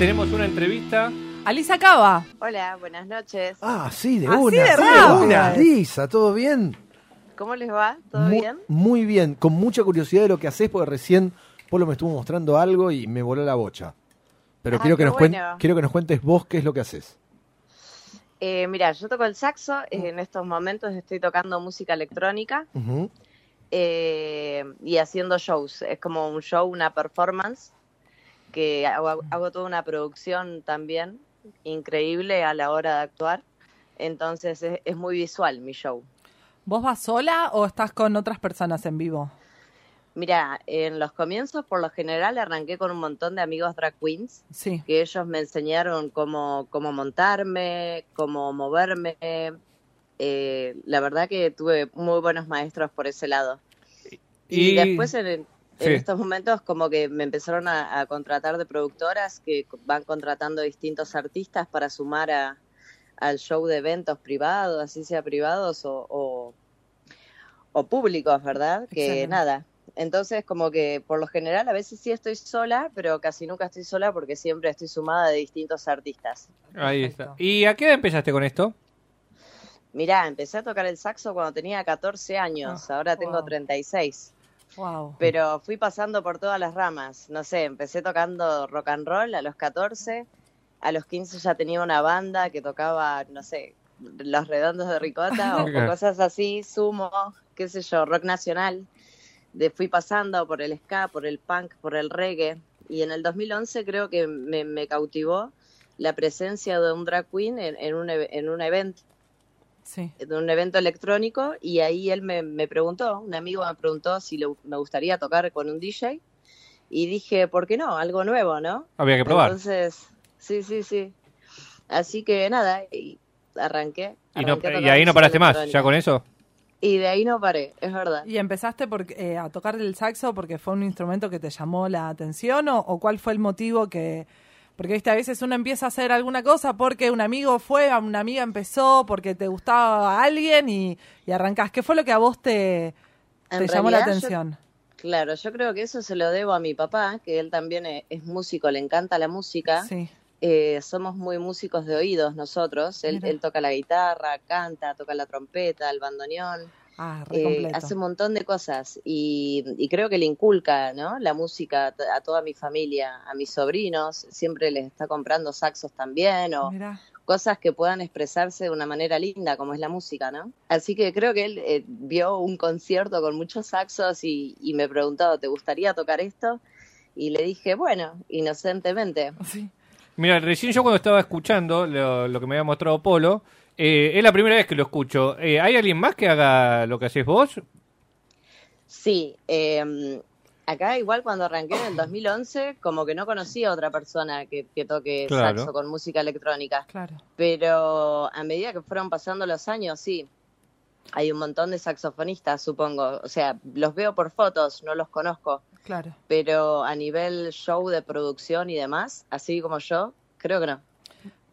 una entrevista. Alisa Cava. Hola, buenas noches. Ah, sí, de Así una. de sí, rápido una. Lisa, ¿todo bien? ¿Cómo les va? ¿Todo Mu- bien? Muy bien, con mucha curiosidad de lo que haces, porque recién Polo me estuvo mostrando algo y me voló la bocha. Pero Ah, quiero, que nos cuen- bueno. quiero que nos cuentes vos qué es lo que haces. Eh, mira, yo toco el saxo. eh, En estos momentos estoy tocando música electrónica eh, y haciendo shows. Es como un show, una performance, que hago, hago toda una producción también increíble a la hora de actuar. Entonces es, es muy visual mi show. ¿Vos vas sola o estás con otras personas en vivo? Mira, en los comienzos por lo general arranqué con un montón de amigos drag queens Sí. que ellos me enseñaron cómo, cómo montarme, cómo moverme. Eh, la verdad que tuve muy buenos maestros por ese lado. Y, Y- después en, en Sí. estos momentos como que me empezaron a, a contratar de productoras que van contratando distintos artistas para sumar a, al show de eventos privados, así sea privados o, o, o públicos, ¿verdad? Que Excelente. nada. Entonces como que por lo general a veces sí estoy sola, pero casi nunca estoy sola porque siempre estoy sumada de distintos artistas. Ahí Perfecto. está. ¿Y a qué edad empezaste con esto? Mirá, empecé a tocar el saxo cuando tenía 14 años, ahora tengo wow. 36. Wow. pero fui pasando por todas las ramas. No sé, empecé tocando rock and roll a los 14, a los 15 ya tenía una banda que tocaba, no sé, Los Redondos de Ricota o, o cosas así, sumo, qué sé yo, rock nacional. De, fui pasando por el ska, por el punk, por el reggae. Y en el 2011 creo que me, me cautivó la presencia de un drag queen en, en un, eve- en un evento Sí. de un evento electrónico y ahí él me, me preguntó, un amigo me preguntó si le- me gustaría tocar con un DJ y dije, ¿por qué no? Algo nuevo, ¿no? Había que probar. Entonces, sí, sí, sí. Así que nada, y arranqué. y, no- y ahí no paraste más, ya con eso. Y de ahí no paré, es verdad. ¿Y empezaste por, eh, a tocar el saxo porque fue un instrumento que te llamó la atención o, o cuál fue el motivo que... Porque viste, a veces uno empieza a hacer alguna cosa porque un amigo fue, una amiga empezó, porque te gustaba alguien y, y arrancás. ¿Qué fue lo que a vos te, llamó la yo- atención? Claro, yo creo que eso se lo debo a mi papá, que él también es, es músico, le encanta la música. Sí. Eh, somos muy músicos de oídos nosotros. Él, él toca la guitarra, canta, toca la trompeta, el bandoneón. Ah, Eh, hace un montón de cosas y, y creo que le inculca ¿no? la música a toda mi familia, a mis sobrinos, siempre les está comprando saxos también o Mirá. cosas que puedan expresarse de una manera linda como es la música, ¿no? Así que creo que él eh, vio un concierto con muchos saxos y, y me preguntó, ¿te gustaría tocar esto? Y le dije, bueno, inocentemente. Sí. Mira, recién yo cuando estaba escuchando lo, lo que me había mostrado Polo, eh, es la primera vez que lo escucho. Eh, ¿Hay alguien más que haga lo que haces vos? Sí, eh, acá igual cuando arranqué en el 2011, como que no conocía a otra persona que, que toque Claro. saxo con música electrónica. Claro. Pero a medida que fueron pasando los años, sí, hay un montón de saxofonistas, supongo. O sea, los veo por fotos, no los conozco. Claro. Pero a nivel show de producción y demás, así como yo, creo que no.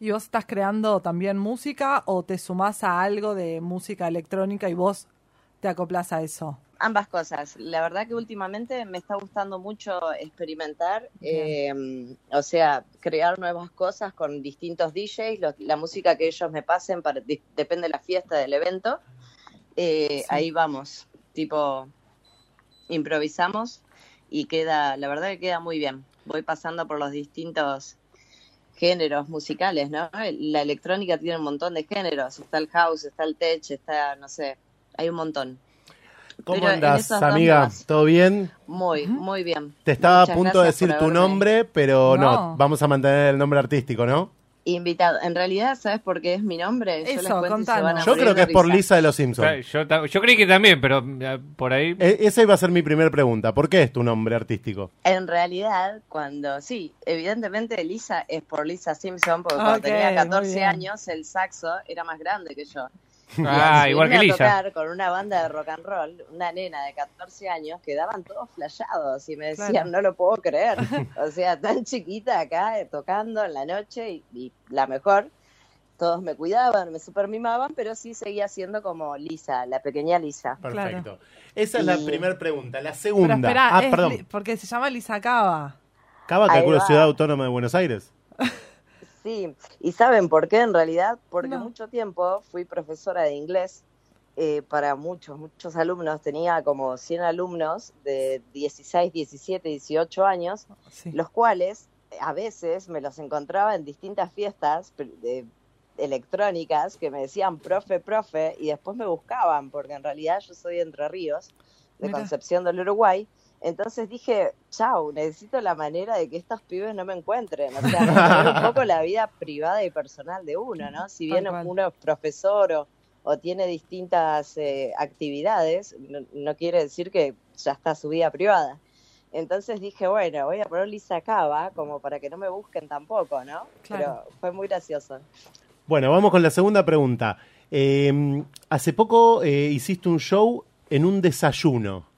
¿Y vos estás creando también música o te sumás a algo de música electrónica y vos te acoplas a eso? Ambas cosas. La verdad que últimamente me está gustando mucho experimentar, eh, o sea, crear nuevas cosas con distintos DJs, lo- la música que ellos me pasen, para, di- depende de la fiesta, del evento. Eh, Sí. Ahí vamos, tipo, improvisamos y queda, la verdad que queda muy bien. Voy pasando por los distintos géneros musicales, ¿no? La electrónica tiene un montón de géneros, está el house, está el tech, está, no sé, hay un montón. ¿Cómo Pero andas, amiga? más. ¿Todo bien? Muy, muy bien. Te estaba Muchas a punto de decir tu nombre, pero no. No. vamos a mantener el nombre artístico, ¿no? Invitado. En realidad, ¿sabes por qué es mi nombre? Yo Eso, les cuento y se contanos. van a Yo creo que es por risa. Lisa de los Simpsons. yo, yo creí que también, pero eh, por ahí... E- esa iba a ser mi primera pregunta. ¿Por qué es tu nombre artístico? En realidad, cuando sí, evidentemente Lisa es por Lisa Simpson, porque cuando Ok, tenía muy 14 bien. años el saxo era más grande que yo. Ah, al igual que subirme a Lisa. tocar con una banda de rock and roll, una nena de 14 años, quedaban todos flashados y me decían, Claro. no lo puedo creer. o sea, tan chiquita acá, eh, tocando en la noche y, y la mejor. Todos me cuidaban, me super mimaban, pero sí seguía siendo como Lisa, la pequeña Lisa. Perfecto. Esa es la primera pregunta. La Pero segunda. espera, ah, es perdón. li- porque se llama Lisa Cava. Cava, calculo. Ciudad Autónoma de Buenos Aires. Sí, y ¿saben por qué en realidad? Porque No. mucho tiempo fui profesora de inglés eh, para muchos, muchos alumnos. Tenía como 100 alumnos de 16, 17, 18 años, Sí. los cuales eh, a veces me los encontraba en distintas fiestas de- electrónicas que me decían profe, profe, y después me buscaban, porque en realidad yo soy de Entre Ríos, de Mira. Concepción del Uruguay. Entonces dije, chau, necesito la manera de que estos pibes no me encuentren. O sea, un poco la vida privada y personal de uno, ¿no? Si bien uno es profesor o, o tiene distintas eh, actividades, no, no quiere decir que ya está su vida privada. Entonces dije, bueno, voy a poner Lisa Cava como para que no me busquen tampoco, ¿no? Claro. Pero fue muy gracioso. Bueno, vamos con la segunda pregunta. Eh, hace poco eh, hiciste un show en un desayuno.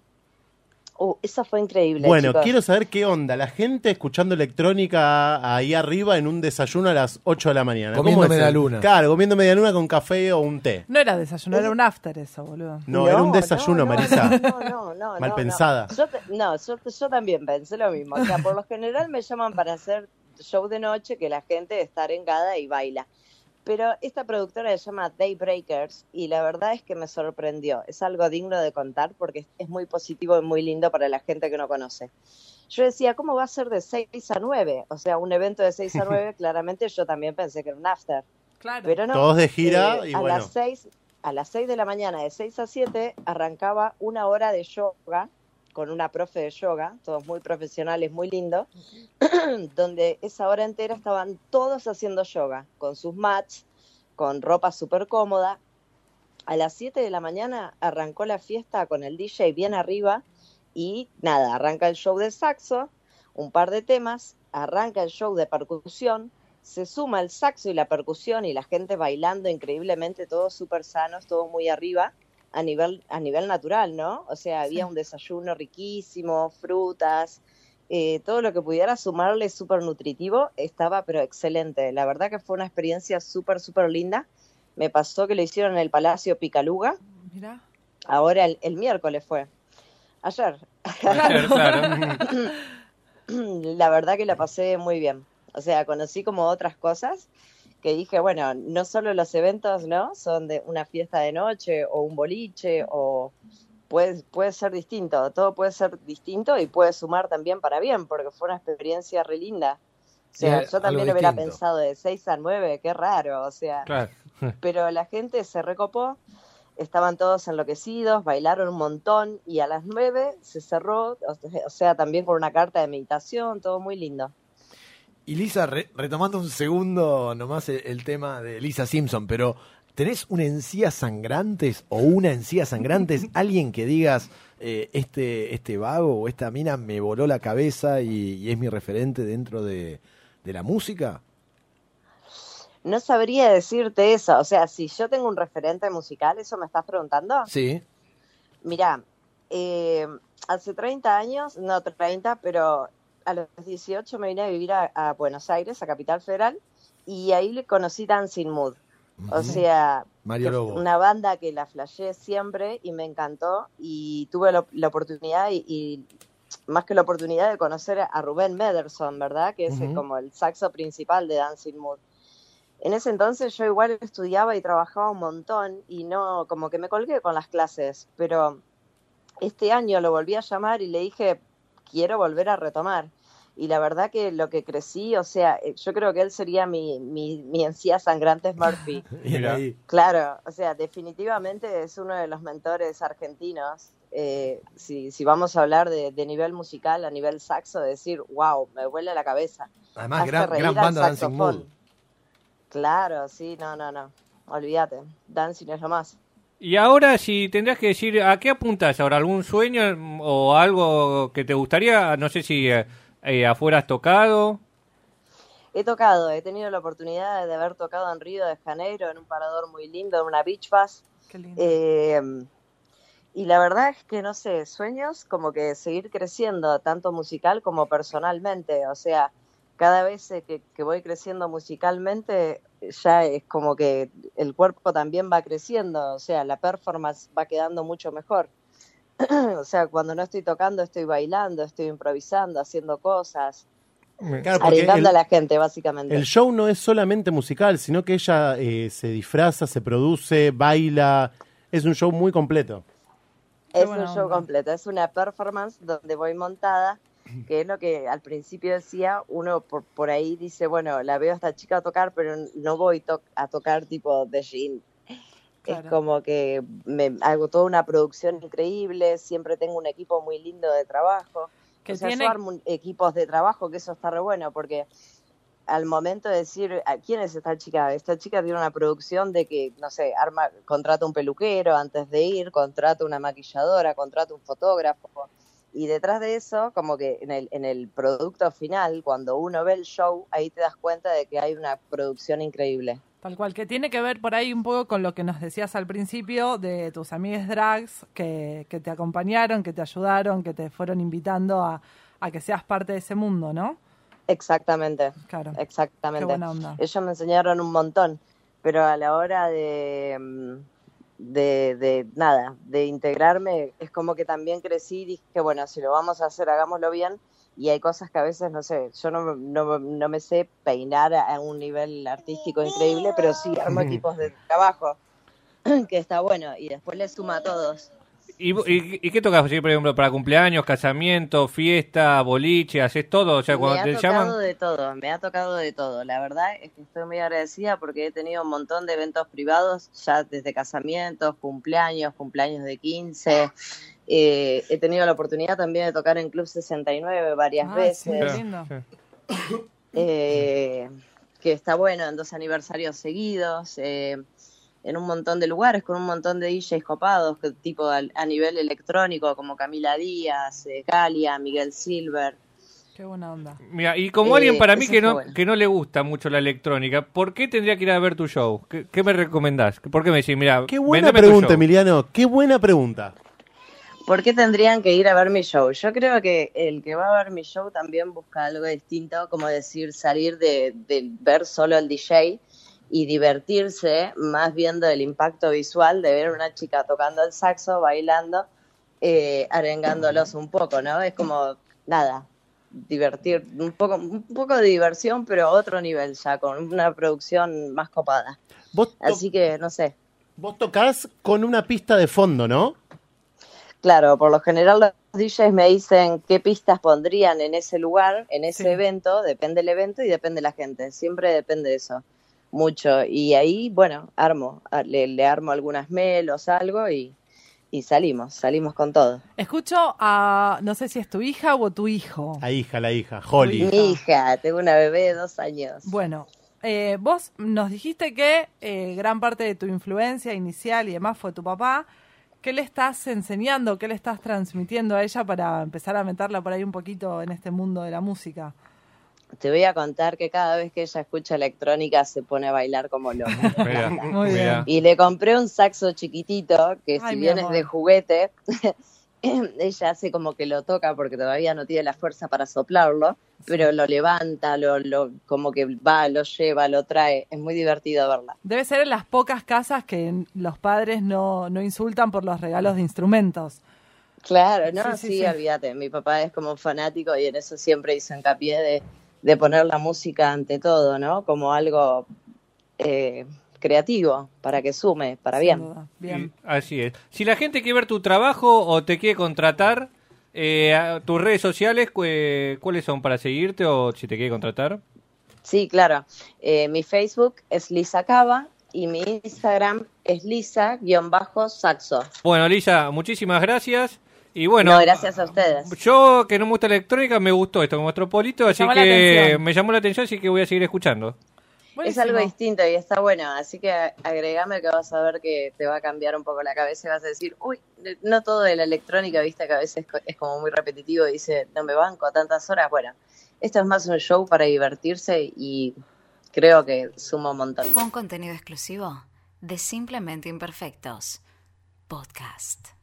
Uh, eso fue increíble. Bueno, chicos. quiero saber qué onda. La gente escuchando electrónica ahí arriba en un desayuno a las 8 de la mañana. Comiendo ¿Cómo es media luna. Claro, comiendo media luna con café o un té. No era desayuno, era un after eso, boludo. No, era un No, desayuno, no, no, Marisa. No, no, no. Mal no, pensada. No, yo, te- no yo, yo también pensé lo mismo. O sea, por lo general me llaman para hacer show de noche que la gente está arengada y baila. Pero esta productora se llama Daybreakers y la verdad es que me sorprendió. Es algo digno de contar porque es- muy positivo y muy lindo para la gente que no conoce. Yo decía, ¿cómo va a ser de 6 a 9? O sea, un evento de 6 a 9, claramente yo también pensé que era un after. Claro. Pero no. Todos de gira Eh, y a bueno. las 6 a las 6 de la mañana de 6 a 7 arrancaba una hora de yoga con una profe de yoga, todos muy profesionales, muy lindo, donde esa hora entera estaban todos haciendo yoga con sus mats, con ropa súper cómoda. A las 7 de la mañana arrancó la fiesta con el DJ bien arriba y nada, arranca el show de saxo, un par de temas, arranca el show de percusión, se suma el saxo y la percusión y la gente bailando increíblemente, todos súper sanos, todo muy arriba, a nivel, a nivel natural, ¿no? O sea, había Sí. un desayuno riquísimo, frutas, eh, todo lo que pudiera sumarle súper nutritivo, estaba pero excelente. La verdad que fue una experiencia súper, súper linda. Me pasó que lo hicieron en el Palacio Picaluga, Mirá. ahora el, el miércoles fue. Ayer. Ayer, claro. la verdad que la pasé muy bien. O sea, conocí como otras cosas que dije, bueno, no solo los eventos, ¿no? Son de una fiesta de noche o un boliche o puede, puede ser distinto, todo puede ser distinto y puede sumar también para bien, porque fue una experiencia re linda. O sea, yo también hubiera distinto. pensado de 6 a 9, qué raro, o sea, Claro. pero la gente se recopó, estaban todos enloquecidos, bailaron un montón y a las 9 se cerró, o sea, también con una carta de meditación, todo muy lindo. Y Lisa, re- retomando un segundo nomás el, el tema de Lisa Simpson, pero ¿tenés una encía sangrantes o una encía sangrantes? Alguien que digas, eh, este, este vago o esta mina me voló la cabeza y, y es mi referente dentro de, de la música? No sabría decirte eso, o sea, si yo tengo un referente musical, ¿eso me estás preguntando? Sí. Mirá, eh, hace 30 años, no 30, pero a los 18 me vine a vivir a, a Buenos Aires, a Capital Federal, y ahí le conocí Dancing Mood. O Ujú. sea, Mario que Lobo. una banda que la flasheé siempre y me encantó y tuve la, la oportunidad y, y más que la oportunidad de conocer a Rubén Mederson, ¿verdad? Que es el- Ujú. como el saxo principal de Dancing Mood. En ese entonces yo igual estudiaba y trabajaba un montón y no, como que me colgué con las clases, pero este año lo volví a llamar y le dije, quiero volver a retomar. Y la verdad que lo que crecí, o sea, eh, yo creo que él sería mi, mi, mi encía sangrante Murphy. Mira. Claro, o sea, definitivamente es uno de los mentores argentinos. Eh, si, si vamos a hablar de, de nivel musical, a nivel saxo, decir, wow, me vuela la cabeza. Además, Hace gran, reír gran banda Dancing. Claro, sí, no, no, no. Olvídate, dancing es lo más. Y ahora, si tendrías que decir, ¿a qué apuntas ahora? ¿Algún sueño o algo que te gustaría? No sé si eh, eh, afuera has tocado. He tocado, he tenido la oportunidad de haber tocado en Río de Janeiro, en un parador muy lindo, en una beach bus. Qué lindo. Eh, y la verdad es que, no sé, sueños como que seguir creciendo, tanto musical como personalmente. O sea, cada vez que, que voy creciendo musicalmente, ya es como que el cuerpo también va creciendo. O sea, la performance va quedando mucho mejor. o sea, cuando no estoy tocando, estoy bailando, estoy improvisando, haciendo cosas. Claro, a la gente, básicamente. El show no es solamente musical, sino que ella eh, se disfraza, se produce, baila. Es un show muy completo. Es un show onda. completo, es una performance donde voy montada, que es lo que al principio decía, uno por, por ahí dice, bueno, la veo a esta chica tocar, pero no voy to- a tocar tipo de jean. Claro. Es como que me hago toda una producción increíble, siempre tengo un equipo muy lindo de trabajo. Que o sea, tiene- yo armo un- equipos de trabajo, que eso está re bueno, porque al momento de decir, ¿a quién es esta chica? Esta chica tiene una producción de que, no sé, arma, contrata un peluquero antes de ir, contrata una maquilladora, contrata un fotógrafo. Y detrás de eso, como que en el, en el producto final, cuando uno ve el show, ahí te das cuenta de que hay una producción increíble. Tal cual, que tiene que ver por ahí un poco con lo que nos decías al principio de tus amigas drags que, que te acompañaron, que te ayudaron, que te fueron invitando a, a que seas parte de ese mundo, ¿no? Exactamente, Claro. exactamente. Ellos me enseñaron un montón, pero a la hora de, mm, de, de nada, de integrarme, es como que también crecí y dije, bueno, si lo vamos a hacer, hagámoslo bien. Y hay cosas que a veces, no sé, yo no, no, no me sé peinar a, un nivel artístico increíble, pero sí armo equipos de trabajo, que está bueno, y después le suma a todos. ¿Y, y, y qué tocas, por ejemplo, para cumpleaños, casamiento, fiesta, boliche, haces todo? O sea, cuando me ha te tocado llaman... de todo, me ha tocado de todo. La verdad es que estoy muy agradecida porque he tenido un montón de eventos privados, ya desde casamientos, cumpleaños, cumpleaños de 15. Eh, he tenido la oportunidad también de tocar en Club 69 varias Ah, veces. Sí. eh, que está bueno, en dos aniversarios seguidos, eh, en un montón de lugares, con un montón de DJs copados, que, tipo al- a, nivel electrónico, como Camila Díaz, eh, Galia, Miguel Silver. Qué buena onda. Mira, y como Eh, alguien para mí que no, bueno. que no le gusta mucho la electrónica, ¿por qué tendría que ir a ver tu show? ¿Qué, qué me recomendás? ¿Por qué me decís, mira, Qué buena pregunta? Emiliano. Qué buena pregunta. ¿Por qué tendrían que ir a ver mi show? Yo creo que el que va a ver mi show también busca algo distinto, como decir, salir de, de ver solo el DJ y divertirse más viendo el impacto visual de ver una chica tocando el saxo, bailando, eh, arengándolos un poco, ¿no? Es como, nada, divertir, un poco, un poco de diversión, pero a otro nivel ya, con una producción más copada. Así que, no sé, vos tocás con una pista de fondo, ¿no? Claro, por lo general los DJs me dicen qué pistas pondrían en ese lugar, en ese Sí. evento, depende del evento y depende la gente, siempre depende de eso, mucho. Y ahí, bueno, armo, le, le armo algunas melos, algo y, y salimos, salimos con todo. Escucho a, no sé si es tu hija o tu hijo. La hija, la hija, Holly. Mi hija, tengo una bebé de dos años. Bueno, eh, vos nos dijiste que eh, gran parte de tu influencia inicial y demás fue tu papá. ¿Qué le estás enseñando, qué le estás transmitiendo a ella para empezar a meterla por ahí un poquito en este mundo de la música? Te voy a contar que cada vez que ella escucha electrónica se pone a bailar como loca. Muy mirá. Y le compré un saxo chiquitito, que Ay, si bien amor. es de juguete, ella hace como que lo toca porque todavía no tiene la fuerza para soplarlo, pero lo levanta, lo, lo, como que va, lo lleva, lo trae. Es muy divertido verla. Debe ser en las pocas casas que los padres no, no insultan por los regalos de instrumentos. Claro, no, Sí, sí, sí, sí. olvídate. Mi papá es como un fanático y en eso siempre hizo hincapié de, de poner la música ante todo, ¿no? Como algo eh, creativo, para que sume, para Sin bien. duda. Bien. Y- Así es. Si la gente quiere ver tu trabajo o te quiere contratar, eh, tus redes sociales, cu- ¿cuáles son para seguirte o si te quiere contratar? Sí, claro. Eh, mi Facebook es Lisa Cava y mi Instagram es Lisa-saxo. Bueno, Lisa, muchísimas gracias. Y bueno, no, gracias a ustedes. yo que no me gusta la electrónica, me gustó esto con nuestro Polito, así que me llamó la atención, así que voy a seguir escuchando. Es algo distinto y está bueno, así que agregame que vas a ver que te va a cambiar un poco la cabeza y vas a decir, uy, no todo de la electrónica, viste que a veces es como muy repetitivo y dice, no me banco tantas horas. Bueno, esto es más un show para divertirse y creo que suma un montón. Fue un contenido exclusivo de Simplemente Imperfectos. Podcast.